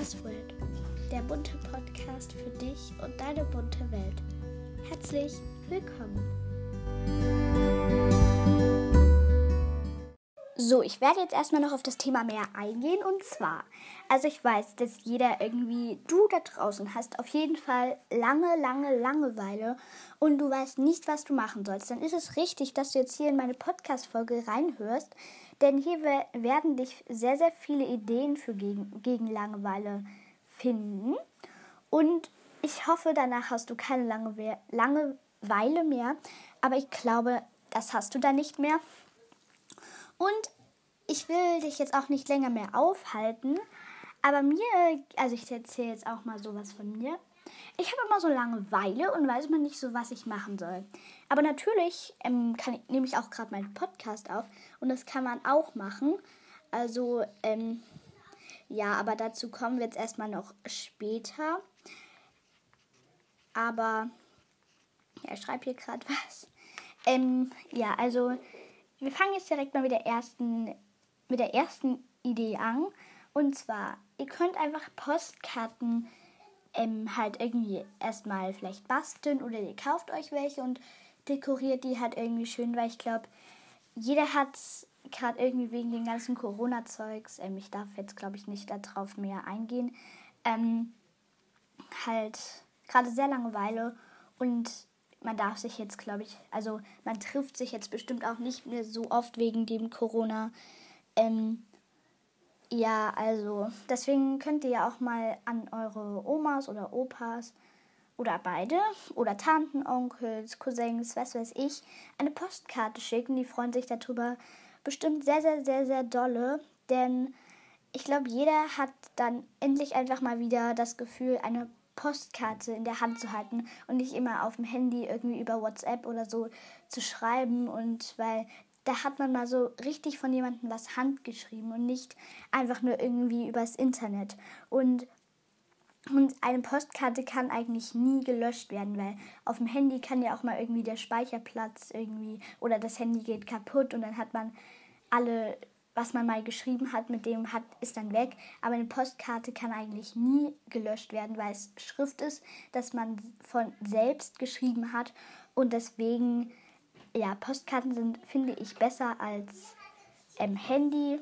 Buzzword, der bunte Podcast für dich und deine bunte Welt. Herzlich willkommen. So, ich werde jetzt erstmal noch auf das Thema mehr eingehen und zwar, also ich weiß, dass jeder irgendwie, du da draußen hast auf jeden Fall lange, lange Langeweile und du weißt nicht, was du machen sollst. Dann ist es richtig, dass du jetzt hier in meine Podcast-Folge reinhörst, denn hier werden dich sehr, sehr viele Ideen für gegen, gegen Langeweile finden. Und ich hoffe, danach hast du keine Langewe Langeweile mehr, aber ich glaube, das hast du dann nicht mehr. Und ich will dich jetzt auch nicht länger mehr aufhalten, aber mir, also ich erzähle jetzt auch mal sowas von mir. Ich habe immer so Langeweile und weiß immer nicht so, was ich machen soll. Aber natürlich ähm, ich, nehme ich auch gerade meinen Podcast auf und das kann man auch machen. Also, ähm, ja, aber dazu kommen wir jetzt erstmal noch später. Aber, ja, ich schreibe hier gerade was. Ähm, ja, also, wir fangen jetzt direkt mal mit der ersten mit der ersten Idee an. Und zwar, ihr könnt einfach Postkarten ähm, halt irgendwie erstmal vielleicht basteln oder ihr kauft euch welche und dekoriert die halt irgendwie schön, weil ich glaube, jeder hat gerade irgendwie wegen den ganzen Corona-Zeugs, ähm, ich darf jetzt glaube ich nicht darauf mehr eingehen, ähm, halt gerade sehr Langeweile und man darf sich jetzt glaube ich, also man trifft sich jetzt bestimmt auch nicht mehr so oft wegen dem Corona. Ähm, ja, also deswegen könnt ihr ja auch mal an eure Omas oder Opas oder beide oder Tanten, Onkels, Cousins, was weiß ich, eine Postkarte schicken. Die freuen sich darüber bestimmt sehr, sehr, sehr, sehr dolle. Denn ich glaube, jeder hat dann endlich einfach mal wieder das Gefühl, eine Postkarte in der Hand zu halten und nicht immer auf dem Handy irgendwie über WhatsApp oder so zu schreiben. Und weil da hat man mal so richtig von jemandem was handgeschrieben und nicht einfach nur irgendwie übers Internet. Und, und eine Postkarte kann eigentlich nie gelöscht werden, weil auf dem Handy kann ja auch mal irgendwie der Speicherplatz irgendwie oder das Handy geht kaputt und dann hat man alle, was man mal geschrieben hat, mit dem hat, ist dann weg. Aber eine Postkarte kann eigentlich nie gelöscht werden, weil es Schrift ist, dass man von selbst geschrieben hat und deswegen ja, Postkarten sind, finde ich, besser als ähm, Handy.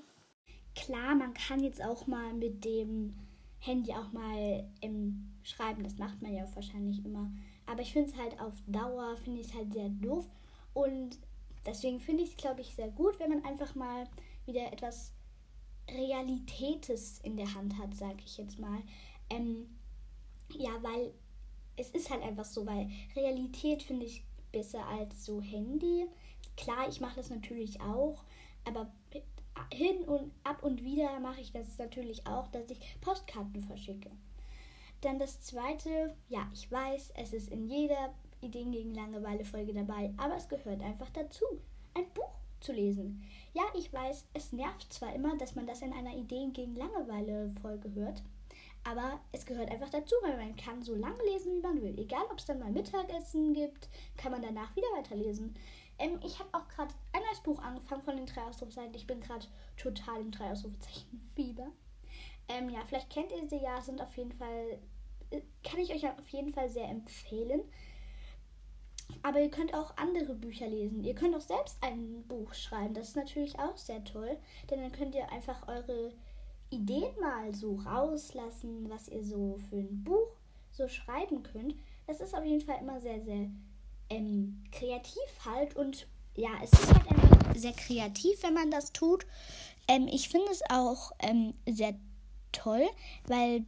Klar, man kann jetzt auch mal mit dem Handy auch mal ähm, schreiben, das macht man ja wahrscheinlich immer. Aber ich finde es halt auf Dauer, finde ich halt sehr doof. Und deswegen finde ich es, glaube ich, sehr gut, wenn man einfach mal wieder etwas Realitätes in der Hand hat, sage ich jetzt mal. Ähm, ja, weil es ist halt einfach so, weil Realität, finde ich, besser als so Handy. Klar, ich mache das natürlich auch, aber hin und ab und wieder mache ich das natürlich auch, dass ich Postkarten verschicke. Dann das zweite, ja, ich weiß, es ist in jeder Ideen gegen Langeweile Folge dabei, aber es gehört einfach dazu, ein Buch zu lesen. Ja, ich weiß, es nervt zwar immer, dass man das in einer Ideen gegen Langeweile Folge hört, aber es gehört einfach dazu, weil man kann so lange lesen, wie man will. Egal, ob es dann mal Mittagessen gibt, kann man danach wieder weiterlesen. Ähm, ich habe auch gerade ein neues Buch angefangen von den drei Ausrufezeichen. Ich bin gerade total im drei Ausrufezeichen Fieber. Ähm, ja, vielleicht kennt ihr sie ja, sind auf jeden Fall, äh, kann ich euch auf jeden Fall sehr empfehlen. Aber ihr könnt auch andere Bücher lesen. Ihr könnt auch selbst ein Buch schreiben. Das ist natürlich auch sehr toll, denn dann könnt ihr einfach eure Ideen mal so rauslassen, was ihr so für ein Buch so schreiben könnt. Das ist auf jeden Fall immer sehr, sehr ähm, kreativ halt und ja, es ist halt einfach sehr kreativ, wenn man das tut. Ähm, ich finde es auch ähm, sehr toll, weil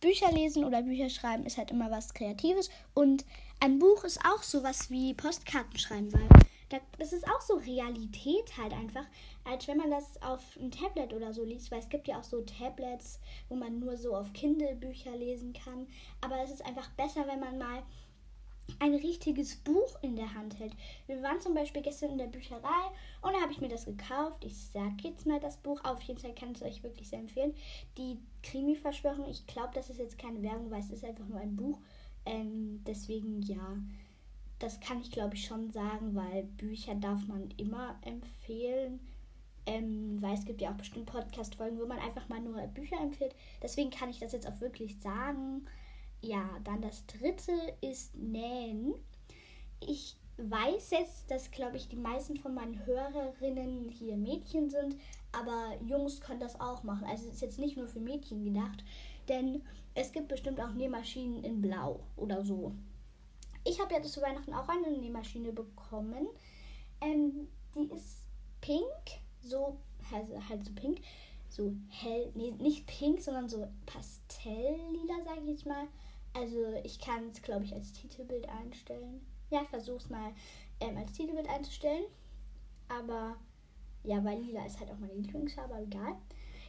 Bücher lesen oder Bücher schreiben ist halt immer was Kreatives und ein Buch ist auch sowas wie Postkarten schreiben, weil das ist auch so Realität halt einfach, als wenn man das auf einem Tablet oder so liest, weil es gibt ja auch so Tablets, wo man nur so auf Kindle-Bücher lesen kann. Aber es ist einfach besser, wenn man mal ein richtiges Buch in der Hand hält. Wir waren zum Beispiel gestern in der Bücherei und da habe ich mir das gekauft. Ich sag jetzt mal das Buch. Auf jeden Fall kann ich es euch wirklich sehr empfehlen. Die Krimi-Verschwörung. Ich glaube, das ist jetzt keine Werbung, weil es ist einfach nur ein Buch. Ähm, deswegen ja das kann ich glaube ich schon sagen, weil Bücher darf man immer empfehlen, ähm, weil es gibt ja auch bestimmt Podcast-Folgen, wo man einfach mal nur Bücher empfiehlt. Deswegen kann ich das jetzt auch wirklich sagen. Ja, dann das dritte ist Nähen. Ich weiß jetzt, dass, glaube ich, die meisten von meinen Hörerinnen hier Mädchen sind, aber Jungs können das auch machen. Also es ist jetzt nicht nur für Mädchen gedacht, denn es gibt bestimmt auch Nähmaschinen in Blau oder so. Ich habe ja zu Weihnachten auch eine Nähmaschine bekommen. Ähm, die ist pink, so, also halt so pink, so hell, nee, nicht pink, sondern so pastelllila, sage ich jetzt mal. Also ich kann es, glaube ich, als Titelbild einstellen. Ja, ich versuche es mal ähm, als Titelbild einzustellen. Aber ja, weil lila ist halt auch meine Lieblingsfarbe, aber egal.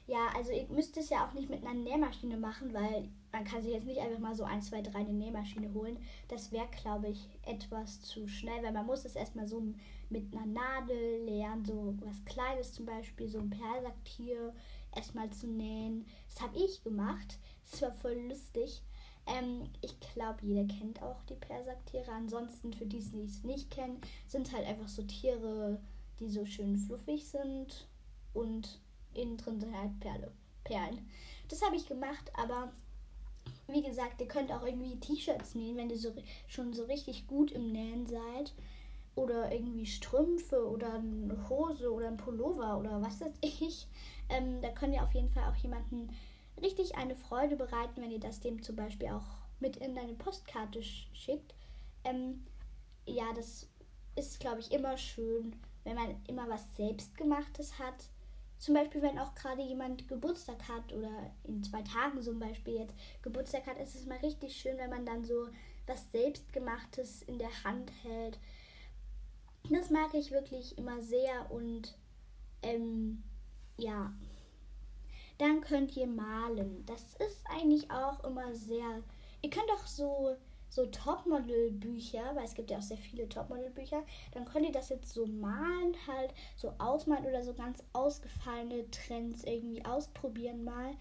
Ja, also ihr müsst es ja auch nicht mit einer Nähmaschine machen, weil man kann sich jetzt nicht einfach mal so 1, 2, 3 eine Nähmaschine holen. Das wäre, glaube ich, etwas zu schnell, weil man muss es erstmal so mit einer Nadel lernen, so was Kleines zum Beispiel, so ein Perlsacktier erstmal zu nähen. Das habe ich gemacht. Das war voll lustig. Ähm, ich glaube, jeder kennt auch die Persacktiere. Ansonsten, für die, die es nicht kennen, sind halt einfach so Tiere, die so schön fluffig sind und innen drin sind halt Perle, Perlen. Das habe ich gemacht, aber wie gesagt, ihr könnt auch irgendwie T-Shirts nähen, wenn ihr so, schon so richtig gut im Nähen seid. Oder irgendwie Strümpfe oder eine Hose oder ein Pullover oder was weiß ich. Ähm, da könnt ihr auf jeden Fall auch jemanden richtig eine Freude bereiten, wenn ihr das dem zum Beispiel auch mit in deine Postkarte schickt. Ähm, ja, das ist, glaube ich, immer schön, wenn man immer was Selbstgemachtes hat. Zum Beispiel, wenn auch gerade jemand Geburtstag hat oder in zwei Tagen zum Beispiel jetzt Geburtstag hat, ist es mal richtig schön, wenn man dann so was Selbstgemachtes in der Hand hält. Das mag ich wirklich immer sehr und ähm, ja. Dann könnt ihr malen. Das ist eigentlich auch immer sehr. Ihr könnt auch so, so Topmodel-Bücher, weil es gibt ja auch sehr viele Topmodel-Bücher, dann könnt ihr das jetzt so malen, halt so ausmalen oder so ganz ausgefallene Trends irgendwie ausprobieren mal.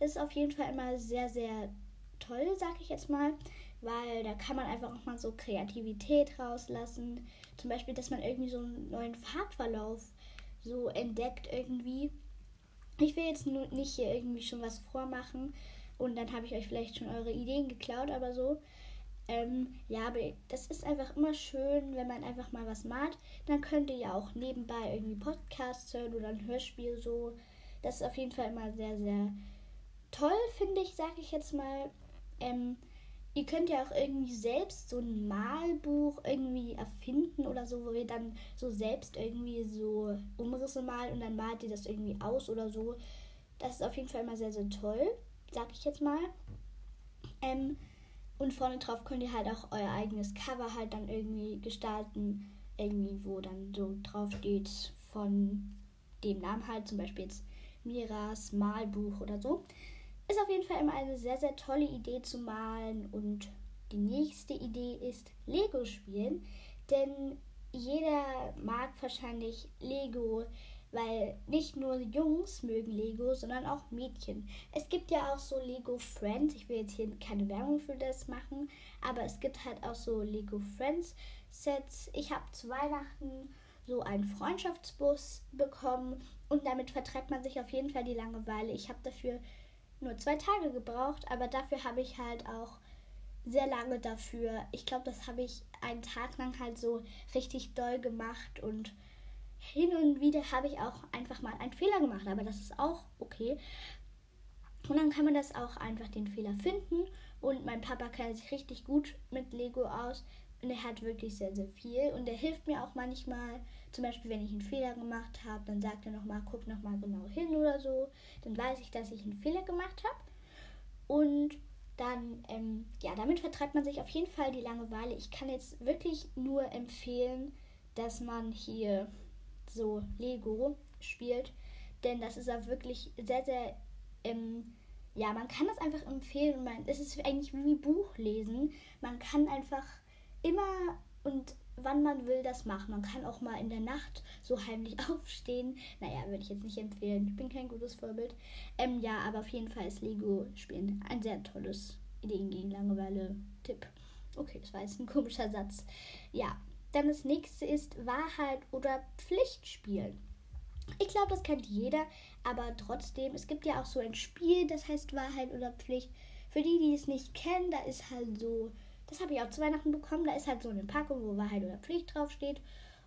Das ist auf jeden Fall immer sehr, sehr toll, sag ich jetzt mal, weil da kann man einfach auch mal so Kreativität rauslassen. Zum Beispiel, dass man irgendwie so einen neuen Farbverlauf so entdeckt irgendwie. Ich will jetzt nur nicht hier irgendwie schon was vormachen und dann habe ich euch vielleicht schon eure Ideen geklaut, aber so. Ähm, ja, aber das ist einfach immer schön, wenn man einfach mal was malt. Dann könnt ihr ja auch nebenbei irgendwie Podcasts hören oder ein Hörspiel so. Das ist auf jeden Fall immer sehr, sehr toll, finde ich, sage ich jetzt mal. Ähm, ihr könnt ja auch irgendwie selbst so ein Malbuch irgendwie erfinden oder so, wo ihr dann so selbst irgendwie so Umrisse malt und dann malt ihr das irgendwie aus oder so. Das ist auf jeden Fall immer sehr, sehr toll, sag ich jetzt mal. Ähm, und vorne drauf könnt ihr halt auch euer eigenes Cover halt dann irgendwie gestalten. Irgendwie, wo dann so drauf steht von dem Namen halt, zum Beispiel jetzt Miras Malbuch oder so. Ist auf jeden Fall immer eine sehr, sehr tolle Idee zu malen. Und die nächste Idee ist Lego spielen. Denn jeder mag wahrscheinlich Lego, weil nicht nur Jungs mögen Lego, sondern auch Mädchen. Es gibt ja auch so Lego Friends. Ich will jetzt hier keine Werbung für das machen, aber es gibt halt auch so Lego Friends Sets. Ich habe zu Weihnachten so einen Freundschaftsbus bekommen und damit vertreibt man sich auf jeden Fall die Langeweile. Ich habe dafür nur zwei Tage gebraucht, aber dafür habe ich halt auch sehr lange dafür. Ich glaube, das habe ich einen Tag lang halt so richtig doll gemacht und hin und wieder habe ich auch einfach mal einen Fehler gemacht, aber das ist auch okay. Und dann kann man das auch einfach den Fehler finden und mein Papa kennt sich richtig gut mit Lego aus und er hat wirklich sehr, sehr viel und er hilft mir auch manchmal zum Beispiel, wenn ich einen Fehler gemacht habe, dann sagt er nochmal, guck nochmal genau hin oder so. Dann weiß ich, dass ich einen Fehler gemacht habe. Und dann, ähm, ja, damit vertreibt man sich auf jeden Fall die Langeweile. Ich kann jetzt wirklich nur empfehlen, dass man hier so Lego spielt. Denn das ist auch wirklich sehr, sehr, ähm, ja, man kann das einfach empfehlen. Man, es ist eigentlich wie Buch lesen. Man kann einfach immer und wann man will, das machen. Man kann auch mal in der Nacht so heimlich aufstehen. Naja, würde ich jetzt nicht empfehlen. Ich bin kein gutes Vorbild. Ähm, ja, aber auf jeden Fall ist Lego-Spielen ein sehr tolles Ideen gegen Langeweile-Tipp. Okay, das war jetzt ein komischer Satz. Ja, dann das nächste ist Wahrheit oder Pflicht spielen. Ich glaube, das kennt jeder, aber trotzdem, es gibt ja auch so ein Spiel, das heißt Wahrheit oder Pflicht. Für die, die es nicht kennen, da ist halt so, das habe ich auch zu Weihnachten bekommen, da ist halt so eine Packung, wo Wahrheit oder Pflicht draufsteht.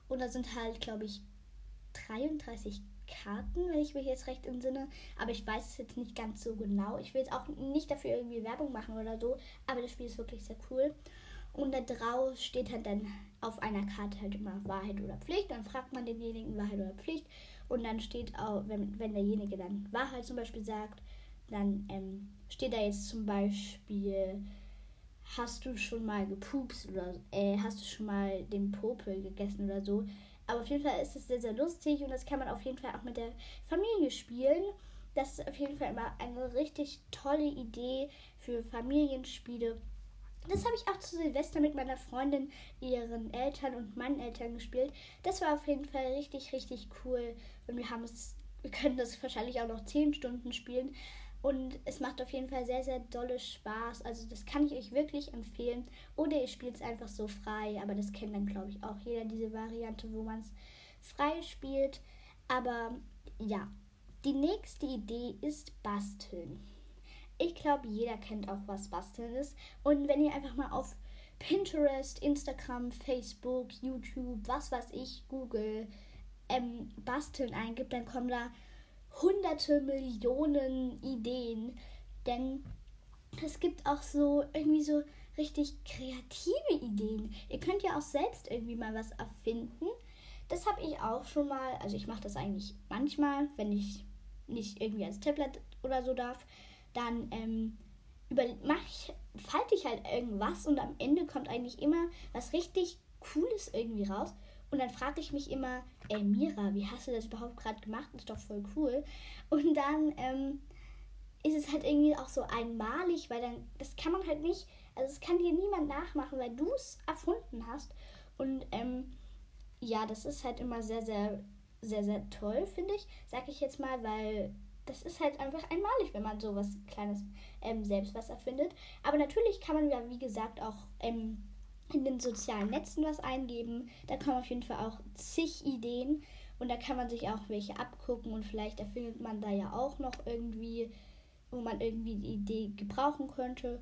Und da sind halt, glaube ich, 33 Karten, wenn ich mich jetzt recht entsinne. Aber ich weiß es jetzt nicht ganz so genau. Ich will jetzt auch nicht dafür irgendwie Werbung machen oder so. Aber das Spiel ist wirklich sehr cool. Und da drauf steht halt dann auf einer Karte halt immer Wahrheit oder Pflicht. Dann fragt man denjenigen Wahrheit oder Pflicht. Und dann steht auch, wenn, wenn derjenige dann Wahrheit zum Beispiel sagt, dann ähm, steht da jetzt zum Beispiel, hast du schon mal gepupst oder äh, hast du schon mal den Popel gegessen oder so. Aber auf jeden Fall ist es sehr, sehr lustig und das kann man auf jeden Fall auch mit der Familie spielen. Das ist auf jeden Fall immer eine richtig tolle Idee für Familienspiele. Das habe ich auch zu Silvester mit meiner Freundin, ihren Eltern und meinen Eltern gespielt. Das war auf jeden Fall richtig, richtig cool. Und wir haben es, wir können das wahrscheinlich auch noch 10 Stunden spielen. Und es macht auf jeden Fall sehr, sehr dolle Spaß. Also das kann ich euch wirklich empfehlen. Oder ihr spielt es einfach so frei. Aber das kennt dann, glaube ich, auch jeder, diese Variante, wo man es frei spielt. Aber ja, die nächste Idee ist Basteln. Ich glaube, jeder kennt auch, was Basteln ist. Und wenn ihr einfach mal auf Pinterest, Instagram, Facebook, YouTube, was weiß ich, Google, ähm, Basteln eingibt, dann kommen da hunderte Millionen Ideen. Denn es gibt auch so irgendwie so richtig kreative Ideen. Ihr könnt ja auch selbst irgendwie mal was erfinden. Das habe ich auch schon mal. Also ich mache das eigentlich manchmal, wenn ich nicht irgendwie als Tablet oder so darf. Dann ähm, mach ich, falte ich halt irgendwas und am Ende kommt eigentlich immer was richtig Cooles irgendwie raus. Und dann frage ich mich immer, ey Mira, wie hast du das überhaupt gerade gemacht? Das ist doch voll cool. Und dann ähm, ist es halt irgendwie auch so einmalig, weil dann, das kann man halt nicht, also es kann dir niemand nachmachen, weil du es erfunden hast. Und ähm, ja, das ist halt immer sehr, sehr, sehr, sehr toll, finde ich, sag ich jetzt mal, weil das ist halt einfach einmalig, wenn man sowas Kleines ähm, selbst was erfindet. Aber natürlich kann man ja, wie gesagt, auch ähm, in den sozialen Netzen was eingeben. Da kommen auf jeden Fall auch zig Ideen und da kann man sich auch welche abgucken und vielleicht erfindet man da ja auch noch irgendwie, wo man irgendwie die Idee gebrauchen könnte.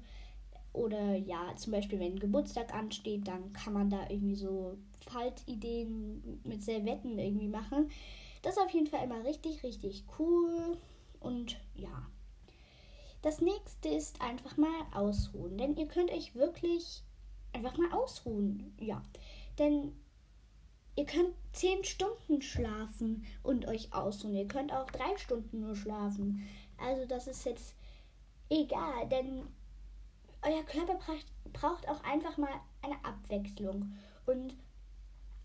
Oder ja, zum Beispiel, wenn Geburtstag ansteht, dann kann man da irgendwie so Faltideen mit Servetten irgendwie machen. Das ist auf jeden Fall immer richtig, richtig cool. Und ja. Das nächste ist einfach mal ausruhen. Denn ihr könnt euch wirklich einfach mal ausruhen. Ja. Denn ihr könnt zehn Stunden schlafen und euch ausruhen. Ihr könnt auch drei Stunden nur schlafen. Also das ist jetzt egal, denn euer Körper braucht auch einfach mal eine Abwechslung. Und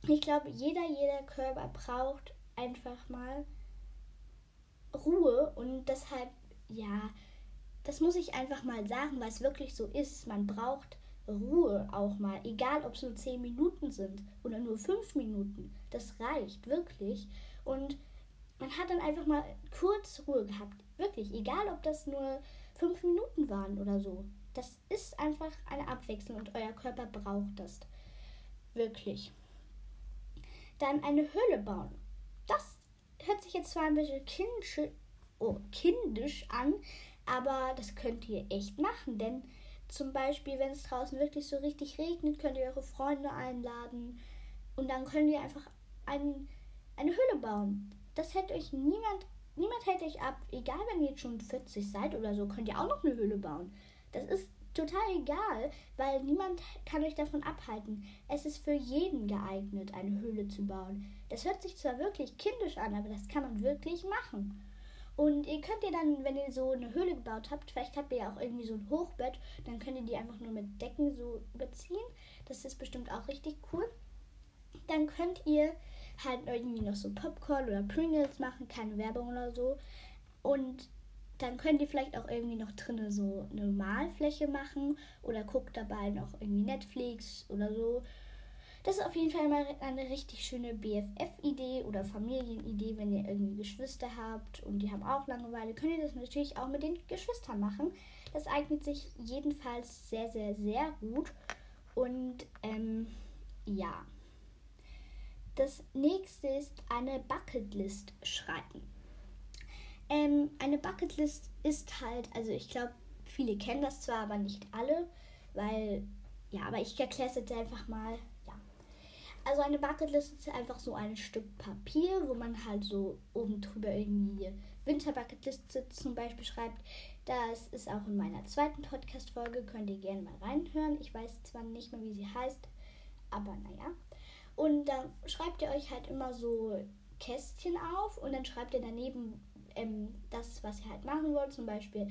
ich glaube, jeder, jeder Körper braucht einfach mal Ruhe und deshalb, ja, das muss ich einfach mal sagen, weil es wirklich so ist. Man braucht Ruhe auch mal, egal ob es nur 10 Minuten sind oder nur 5 Minuten. Das reicht wirklich. Und man hat dann einfach mal kurz Ruhe gehabt. Wirklich, egal ob das nur 5 Minuten waren oder so. Das ist einfach eine Abwechslung und euer Körper braucht das. Wirklich. Dann eine Höhle bauen. Das hört sich jetzt zwar ein bisschen kindisch, oh, kindisch an, aber das könnt ihr echt machen, denn zum Beispiel, wenn es draußen wirklich so richtig regnet, könnt ihr eure Freunde einladen und dann könnt ihr einfach ein, eine Höhle bauen. Das hält euch niemand, niemand hält euch ab. Egal, wenn ihr jetzt schon 40 seid oder so, könnt ihr auch noch eine Höhle bauen. Das ist total egal, weil niemand kann euch davon abhalten. Es ist für jeden geeignet, eine Höhle zu bauen. Das hört sich zwar wirklich kindisch an, aber das kann man wirklich machen. Und ihr könnt ihr dann, wenn ihr so eine Höhle gebaut habt, vielleicht habt ihr ja auch irgendwie so ein Hochbett, dann könnt ihr die einfach nur mit Decken so überziehen. Das ist bestimmt auch richtig cool. Dann könnt ihr halt irgendwie noch so Popcorn oder Pringles machen, keine Werbung oder so. Und dann könnt ihr vielleicht auch irgendwie noch drinnen so eine Malfläche machen oder guckt dabei noch irgendwie Netflix oder so. Das ist auf jeden Fall mal eine richtig schöne BFF-Idee oder Familienidee, wenn ihr irgendwie Geschwister habt und die haben auch Langeweile, könnt ihr das natürlich auch mit den Geschwistern machen. Das eignet sich jedenfalls sehr, sehr, sehr gut. Und ähm, ja, Das nächste ist eine Bucketlist schreiben. Ähm, eine Bucketlist ist halt, also ich glaube, viele kennen das zwar, aber nicht alle, weil, ja, aber ich erkläre es jetzt einfach mal. Ja. Also eine Bucketlist ist einfach so ein Stück Papier, wo man halt so oben drüber irgendwie Winterbucketliste zum Beispiel schreibt. Das ist auch in meiner zweiten Podcast-Folge, könnt ihr gerne mal reinhören. Ich weiß zwar nicht mehr, wie sie heißt, aber naja. Und dann schreibt ihr euch halt immer so Kästchen auf und dann schreibt ihr daneben ähm, das, was ihr halt machen wollt. Zum Beispiel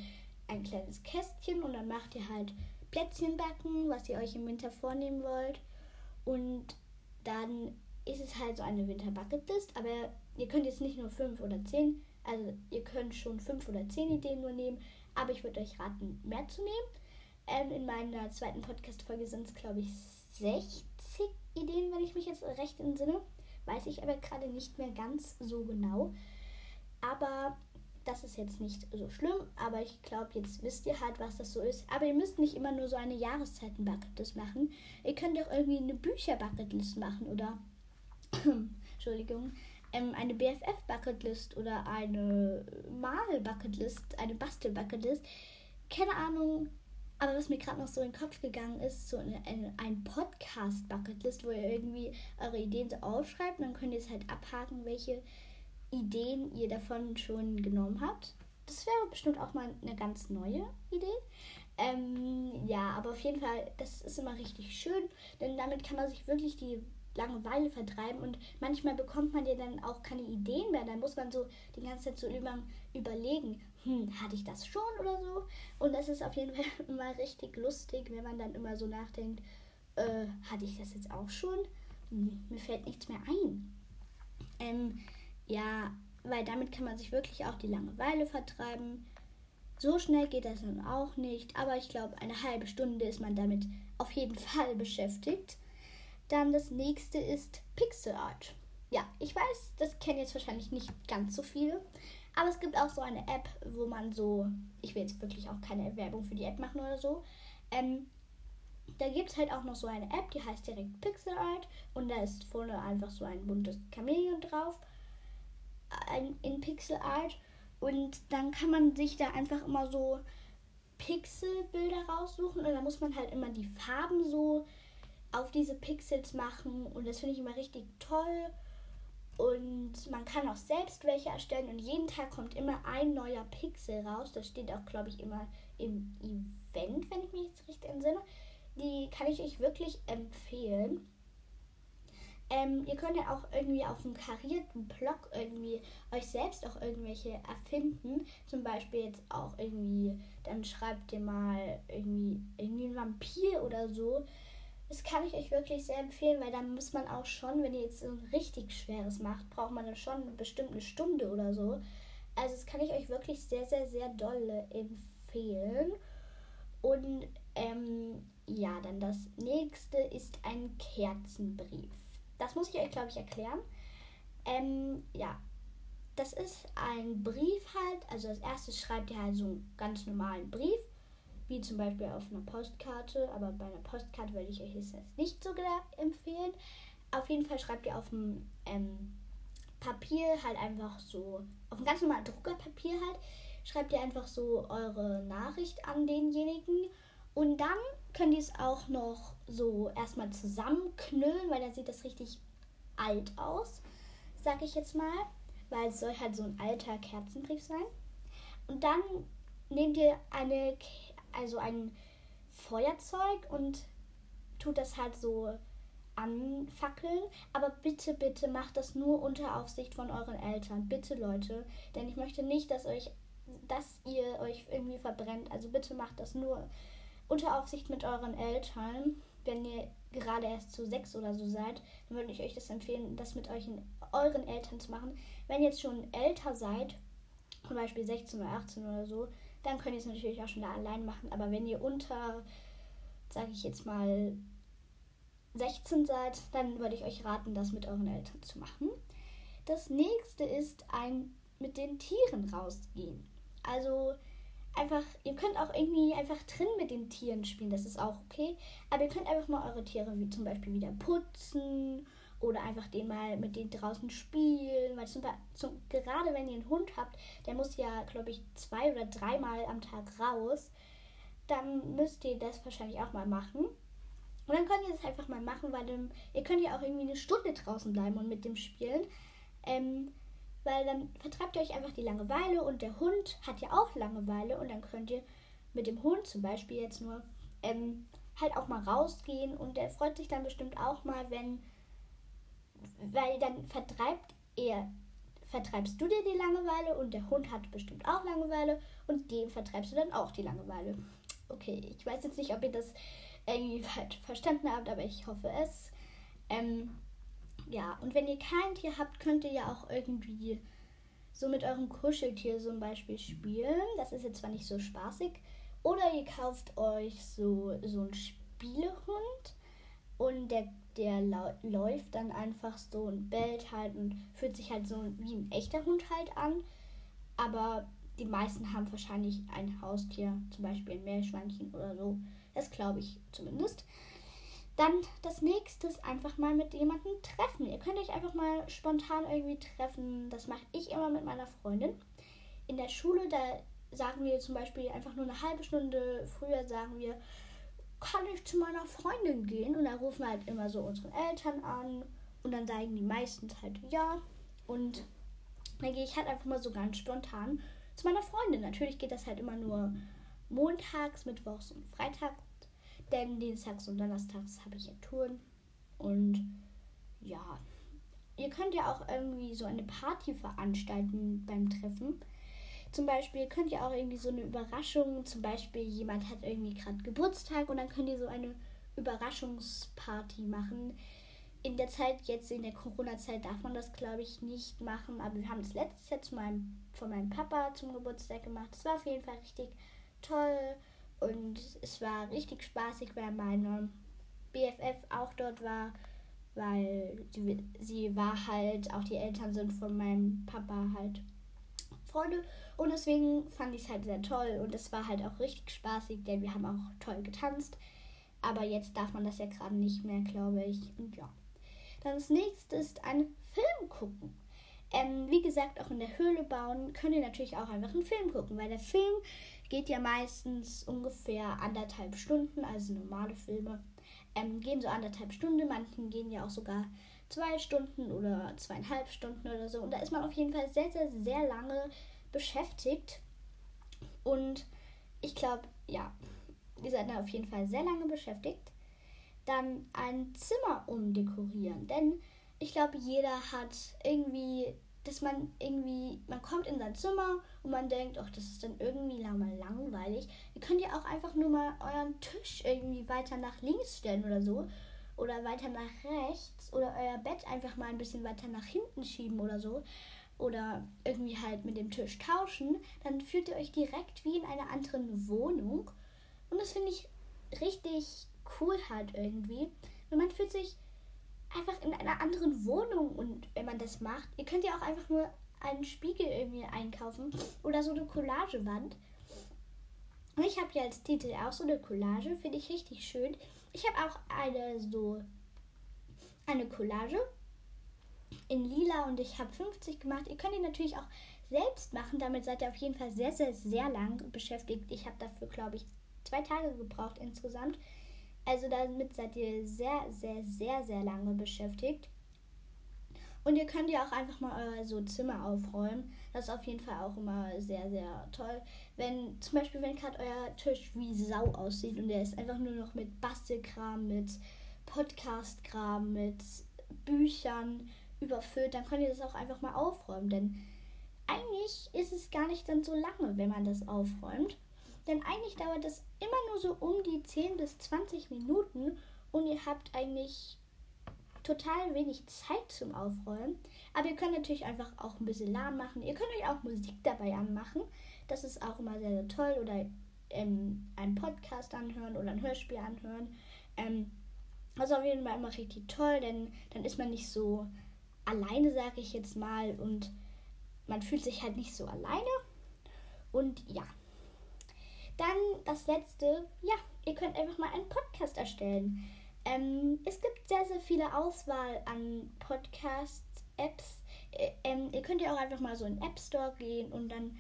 ein kleines Kästchen und dann macht ihr halt Plätzchen backen, was ihr euch im Winter vornehmen wollt. Und dann ist es halt so eine Winter-Bucketlist, aber ihr könnt jetzt nicht nur fünf oder zehn, also ihr könnt schon fünf oder zehn Ideen nur nehmen, aber ich würde euch raten, mehr zu nehmen. Ähm, in meiner zweiten Podcast-Folge sind es, glaube ich, 60 Ideen, wenn ich mich jetzt recht entsinne. Weiß ich aber gerade nicht mehr ganz so genau. Aber das ist jetzt nicht so schlimm. Aber ich glaube, jetzt wisst ihr halt, was das so ist. Aber ihr müsst nicht immer nur so eine Jahreszeiten-Bucketlist machen. Ihr könnt auch irgendwie eine Bücher-Bucketlist machen oder. Entschuldigung. Ähm, eine BFF-Bucketlist oder eine Mal-Bucketlist, eine Bastel-Bucketlist. Keine Ahnung, aber was mir gerade noch so in den Kopf gegangen ist, so eine, ein Podcast-Bucketlist, wo ihr irgendwie eure Ideen so aufschreibt. Dann könnt ihr es halt abhaken, welche Ideen ihr davon schon genommen habt. Das wäre bestimmt auch mal eine ganz neue Idee. Ähm, ja, aber auf jeden Fall, das ist immer richtig schön, denn damit kann man sich wirklich die Langeweile vertreiben und manchmal bekommt man ja dann auch keine Ideen mehr. Dann muss man so die ganze Zeit so über, überlegen, hm, hatte ich das schon oder so? Und das ist auf jeden Fall immer richtig lustig, wenn man dann immer so nachdenkt, äh, hatte ich das jetzt auch schon? Hm, mir fällt nichts mehr ein. Ähm, ja, weil damit kann man sich wirklich auch die Langeweile vertreiben. So schnell geht das dann auch nicht, aber ich glaube, eine halbe Stunde ist man damit auf jeden Fall beschäftigt. Dann das nächste ist Pixel Art. Ja, ich weiß, das kennen jetzt wahrscheinlich nicht ganz so viele. Aber es gibt auch so eine App, wo man so, ich will jetzt wirklich auch keine Werbung für die App machen oder so. Ähm, da gibt es halt auch noch so eine App, die heißt direkt Pixel Art. Und da ist vorne einfach so ein buntes Chamäleon drauf. In Pixel Art. Und dann kann man sich da einfach immer so Pixelbilder raussuchen. Und da muss man halt immer die Farben so auf diese Pixels machen und das finde ich immer richtig toll. Und man kann auch selbst welche erstellen und jeden Tag kommt immer ein neuer Pixel raus. Das steht auch, glaube ich, immer im Event, wenn ich mich jetzt richtig entsinne. Die kann ich euch wirklich empfehlen. Ähm, ihr könnt ja auch irgendwie auf einem karierten Block irgendwie euch selbst auch irgendwelche erfinden. Zum Beispiel jetzt auch irgendwie, dann schreibt ihr mal irgendwie, irgendwie ein Vampir oder so. Das kann ich euch wirklich sehr empfehlen, weil dann muss man auch schon, wenn ihr jetzt so ein richtig schweres macht, braucht man dann schon bestimmt eine Stunde oder so. Also das kann ich euch wirklich sehr, sehr, sehr doll empfehlen. Und ähm, ja, dann das nächste ist ein Kerzenbrief. Das muss ich euch, glaube ich, erklären. Ähm, ja, das ist ein Brief halt. Also als erstes schreibt ihr halt so einen ganz normalen Brief wie zum Beispiel auf einer Postkarte. Aber bei einer Postkarte würde ich euch jetzt nicht so empfehlen. Auf jeden Fall schreibt ihr auf dem ähm, Papier halt einfach so, auf einem ganz normalen Druckerpapier halt, schreibt ihr einfach so eure Nachricht an denjenigen. Und dann könnt ihr es auch noch so erstmal zusammenknüllen, weil dann sieht das richtig alt aus, sag ich jetzt mal. Weil es soll halt so ein alter Kerzenbrief sein. Und dann nehmt ihr eine also ein Feuerzeug und tut das halt so anfackeln. Aber bitte, bitte macht das nur unter Aufsicht von euren Eltern. Bitte, Leute. Denn ich möchte nicht, dass euch, dass ihr euch irgendwie verbrennt. Also bitte macht das nur unter Aufsicht mit euren Eltern. Wenn ihr gerade erst zu sechs oder so seid, dann würde ich euch das empfehlen, das mit euch euren Eltern zu machen. Wenn ihr jetzt schon älter seid, zum Beispiel 16 oder 18 oder so, dann könnt ihr es natürlich auch schon da allein machen. Aber wenn ihr unter, sage ich jetzt mal, 16 seid, dann würde ich euch raten, das mit euren Eltern zu machen. Das nächste ist ein mit den Tieren rausgehen. Also einfach, ihr könnt auch irgendwie einfach drin mit den Tieren spielen, das ist auch okay. Aber ihr könnt einfach mal eure Tiere wie zum Beispiel wieder putzen oder einfach den mal mit denen draußen spielen. Weil zum, zum, gerade wenn ihr einen Hund habt, der muss ja, glaube ich, zwei oder dreimal am Tag raus, dann müsst ihr das wahrscheinlich auch mal machen. Und dann könnt ihr das einfach mal machen, weil ihr könnt ja auch irgendwie eine Stunde draußen bleiben und mit dem spielen. Ähm, weil dann vertreibt ihr euch einfach die Langeweile und der Hund hat ja auch Langeweile und dann könnt ihr mit dem Hund zum Beispiel jetzt nur ähm, halt auch mal rausgehen und der freut sich dann bestimmt auch mal, wenn, weil dann vertreibt er, vertreibst du dir die Langeweile und der Hund hat bestimmt auch Langeweile und dem vertreibst du dann auch die Langeweile. Okay, ich weiß jetzt nicht, ob ihr das irgendwie falsch verstanden habt, aber ich hoffe es. Ähm, ja, und wenn ihr kein Tier habt, könnt ihr ja auch irgendwie so mit eurem Kuscheltier zum Beispiel spielen. Das ist jetzt zwar nicht so spaßig. Oder ihr kauft euch so, so einen Spielehund und der, der läuft dann einfach so und bellt halt und fühlt sich halt so wie ein echter Hund halt an. Aber die meisten haben wahrscheinlich ein Haustier, zum Beispiel ein Meerschweinchen oder so. Das glaube ich zumindest. Dann das nächste ist einfach mal mit jemandem treffen. Ihr könnt euch einfach mal spontan irgendwie treffen. Das mache ich immer mit meiner Freundin. In der Schule, da sagen wir zum Beispiel einfach nur eine halbe Stunde früher, sagen wir, kann ich zu meiner Freundin gehen? Und dann rufen wir halt immer so unsere Eltern an. Und dann sagen die meistens halt ja. Und dann gehe ich halt einfach mal so ganz spontan zu meiner Freundin. Natürlich geht das halt immer nur montags, mittwochs und freitags denn Dienstags und Donnerstags habe ich ja Touren. Und ja, ihr könnt ja auch irgendwie so eine Party veranstalten beim Treffen. Zum Beispiel könnt ihr auch irgendwie so eine Überraschung, zum Beispiel jemand hat irgendwie gerade Geburtstag und dann könnt ihr so eine Überraschungsparty machen. In der Zeit, jetzt in der Corona-Zeit, darf man das glaube ich nicht machen, aber wir haben das letztes Jahr zu meinem, von meinem Papa zum Geburtstag gemacht. Das war auf jeden Fall richtig toll. Und es war richtig spaßig, weil meine BFF auch dort war, weil sie, sie war halt, auch die Eltern sind von meinem Papa halt Freunde. Und deswegen fand ich es halt sehr toll. Und es war halt auch richtig spaßig, denn wir haben auch toll getanzt. Aber jetzt darf man das ja gerade nicht mehr, glaube ich. Und ja. Dann das nächste ist ein Film gucken. Ähm, wie gesagt, auch in der Höhle bauen könnt ihr natürlich auch einfach einen Film gucken, weil der Film geht ja meistens ungefähr anderthalb Stunden, also normale Filme ähm, gehen so anderthalb Stunden, manchen gehen ja auch sogar zwei Stunden oder zweieinhalb Stunden oder so. Und da ist man auf jeden Fall sehr, sehr, sehr lange beschäftigt. Und ich glaube, ja, ihr seid da auf jeden Fall sehr lange beschäftigt. Dann ein Zimmer umdekorieren, denn ich glaube, jeder hat irgendwie dass man irgendwie, man kommt in sein Zimmer und man denkt, ach, das ist dann irgendwie mal langweilig. Ihr könnt ja auch einfach nur mal euren Tisch irgendwie weiter nach links stellen oder so. Oder weiter nach rechts. Oder euer Bett einfach mal ein bisschen weiter nach hinten schieben oder so. Oder irgendwie halt mit dem Tisch tauschen. Dann fühlt ihr euch direkt wie in einer anderen Wohnung. Und das finde ich richtig cool halt irgendwie. Und man fühlt sich einfach in einer anderen Wohnung und wenn man das macht, ihr könnt ja auch einfach nur einen Spiegel irgendwie einkaufen oder so eine Collagewand. Und ich habe hier als Titel auch so eine Collage, finde ich richtig schön. Ich habe auch eine so eine Collage in lila und ich habe 50 gemacht. Ihr könnt die natürlich auch selbst machen. Damit seid ihr auf jeden Fall sehr, sehr, sehr lang beschäftigt. Ich habe dafür, glaube ich, zwei Tage gebraucht insgesamt. Also damit seid ihr sehr, sehr, sehr, sehr lange beschäftigt. Und ihr könnt ja auch einfach mal euer so Zimmer aufräumen. Das ist auf jeden Fall auch immer sehr, sehr toll. Wenn zum Beispiel, wenn gerade euer Tisch wie Sau aussieht und der ist einfach nur noch mit Bastelkram, mit Podcastkram, mit Büchern überfüllt, dann könnt ihr das auch einfach mal aufräumen. Denn eigentlich ist es gar nicht dann so lange, wenn man das aufräumt. Denn eigentlich dauert das immer nur so um die 10 bis 20 Minuten und ihr habt eigentlich total wenig Zeit zum Aufräumen. Aber ihr könnt natürlich einfach auch ein bisschen lahm machen. Ihr könnt euch auch Musik dabei anmachen. Das ist auch immer sehr, sehr toll. Oder ähm, einen Podcast anhören oder ein Hörspiel anhören. Ähm, ist auf jeden Fall immer richtig toll, denn dann ist man nicht so alleine, sage ich jetzt mal. Und man fühlt sich halt nicht so alleine. Und ja, dann das letzte, ja, ihr könnt einfach mal einen Podcast erstellen. Ähm, es gibt sehr, sehr viele Auswahl an Podcast-Apps. Ähm, ihr könnt ja auch einfach mal so in den App Store gehen und dann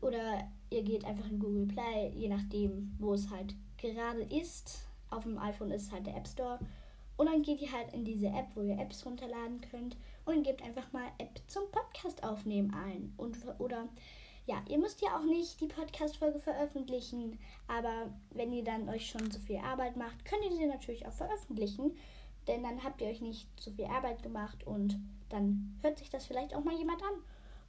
oder ihr geht einfach in Google Play, je nachdem, wo es halt gerade ist. Auf dem iPhone ist halt der App Store. Und dann geht ihr halt in diese App, wo ihr Apps runterladen könnt und gebt einfach mal App zum Podcast aufnehmen ein. Und, oder ja, ihr müsst ja auch nicht die Podcast-Folge veröffentlichen, aber wenn ihr dann euch schon so viel Arbeit macht, könnt ihr sie natürlich auch veröffentlichen. Denn dann habt ihr euch nicht so viel Arbeit gemacht und dann hört sich das vielleicht auch mal jemand an.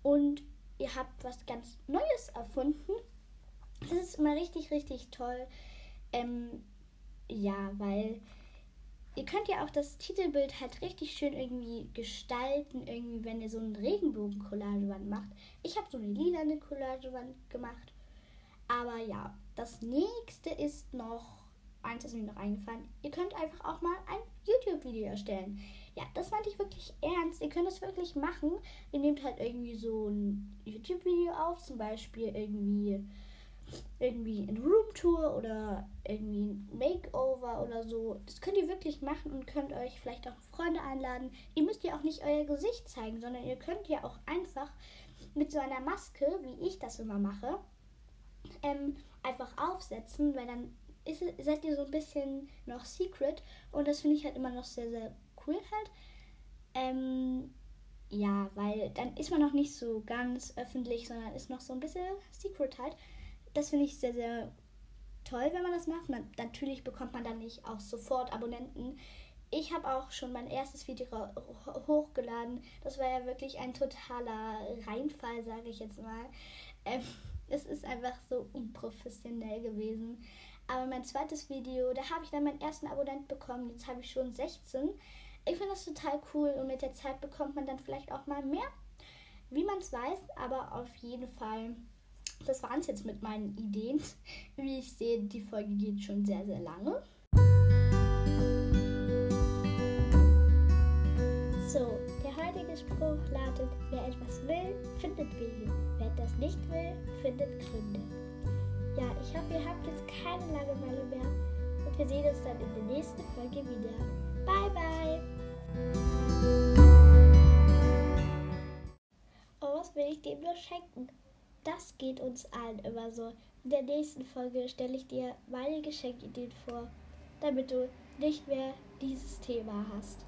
Und ihr habt was ganz Neues erfunden. Das ist immer richtig, richtig toll. Ähm, ja, weil Ihr könnt ja auch das Titelbild halt richtig schön irgendwie gestalten, irgendwie, wenn ihr so einen Regenbogen-Collagewand macht. Ich habe so eine lilane Collagewand gemacht. Aber ja, das nächste ist noch, eins ist mir noch eingefallen, ihr könnt einfach auch mal ein YouTube-Video erstellen. Ja, das meinte ich wirklich ernst. Ihr könnt das wirklich machen. Ihr nehmt halt irgendwie so ein YouTube-Video auf, zum Beispiel irgendwie irgendwie eine Roomtour oder irgendwie ein Makeover oder so. Das könnt ihr wirklich machen und könnt euch vielleicht auch Freunde einladen. Ihr müsst ja auch nicht euer Gesicht zeigen, sondern ihr könnt ja auch einfach mit so einer Maske, wie ich das immer mache, ähm, einfach aufsetzen, weil dann ist, seid ihr so ein bisschen noch secret und das finde ich halt immer noch sehr, sehr cool halt. Ähm, ja, weil dann ist man noch nicht so ganz öffentlich, sondern ist noch so ein bisschen secret halt das finde ich sehr, sehr toll, wenn man das macht. Man, natürlich bekommt man dann nicht auch sofort Abonnenten. Ich habe auch schon mein erstes Video hochgeladen. Das war ja wirklich ein totaler Reinfall, sage ich jetzt mal. Ähm, es ist einfach so unprofessionell gewesen. Aber mein zweites Video, da habe ich dann meinen ersten Abonnent bekommen. Jetzt habe ich schon 16. Ich finde das total cool und mit der Zeit bekommt man dann vielleicht auch mal mehr, wie man es weiß. Aber auf jeden Fall das waren es jetzt mit meinen Ideen. Wie ich sehe, die Folge geht schon sehr, sehr lange. So, der heutige Spruch lautet, wer etwas will, findet Wege. Wer das nicht will, findet Gründe. Ja, ich hoffe, ihr habt jetzt keine Langeweile mehr und wir sehen uns dann in der nächsten Folge wieder. Bye, bye! Oh, was will ich dem nur schenken? Das geht uns allen immer so. In der nächsten Folge stelle ich dir meine Geschenkideen vor, damit du nicht mehr dieses Thema hast.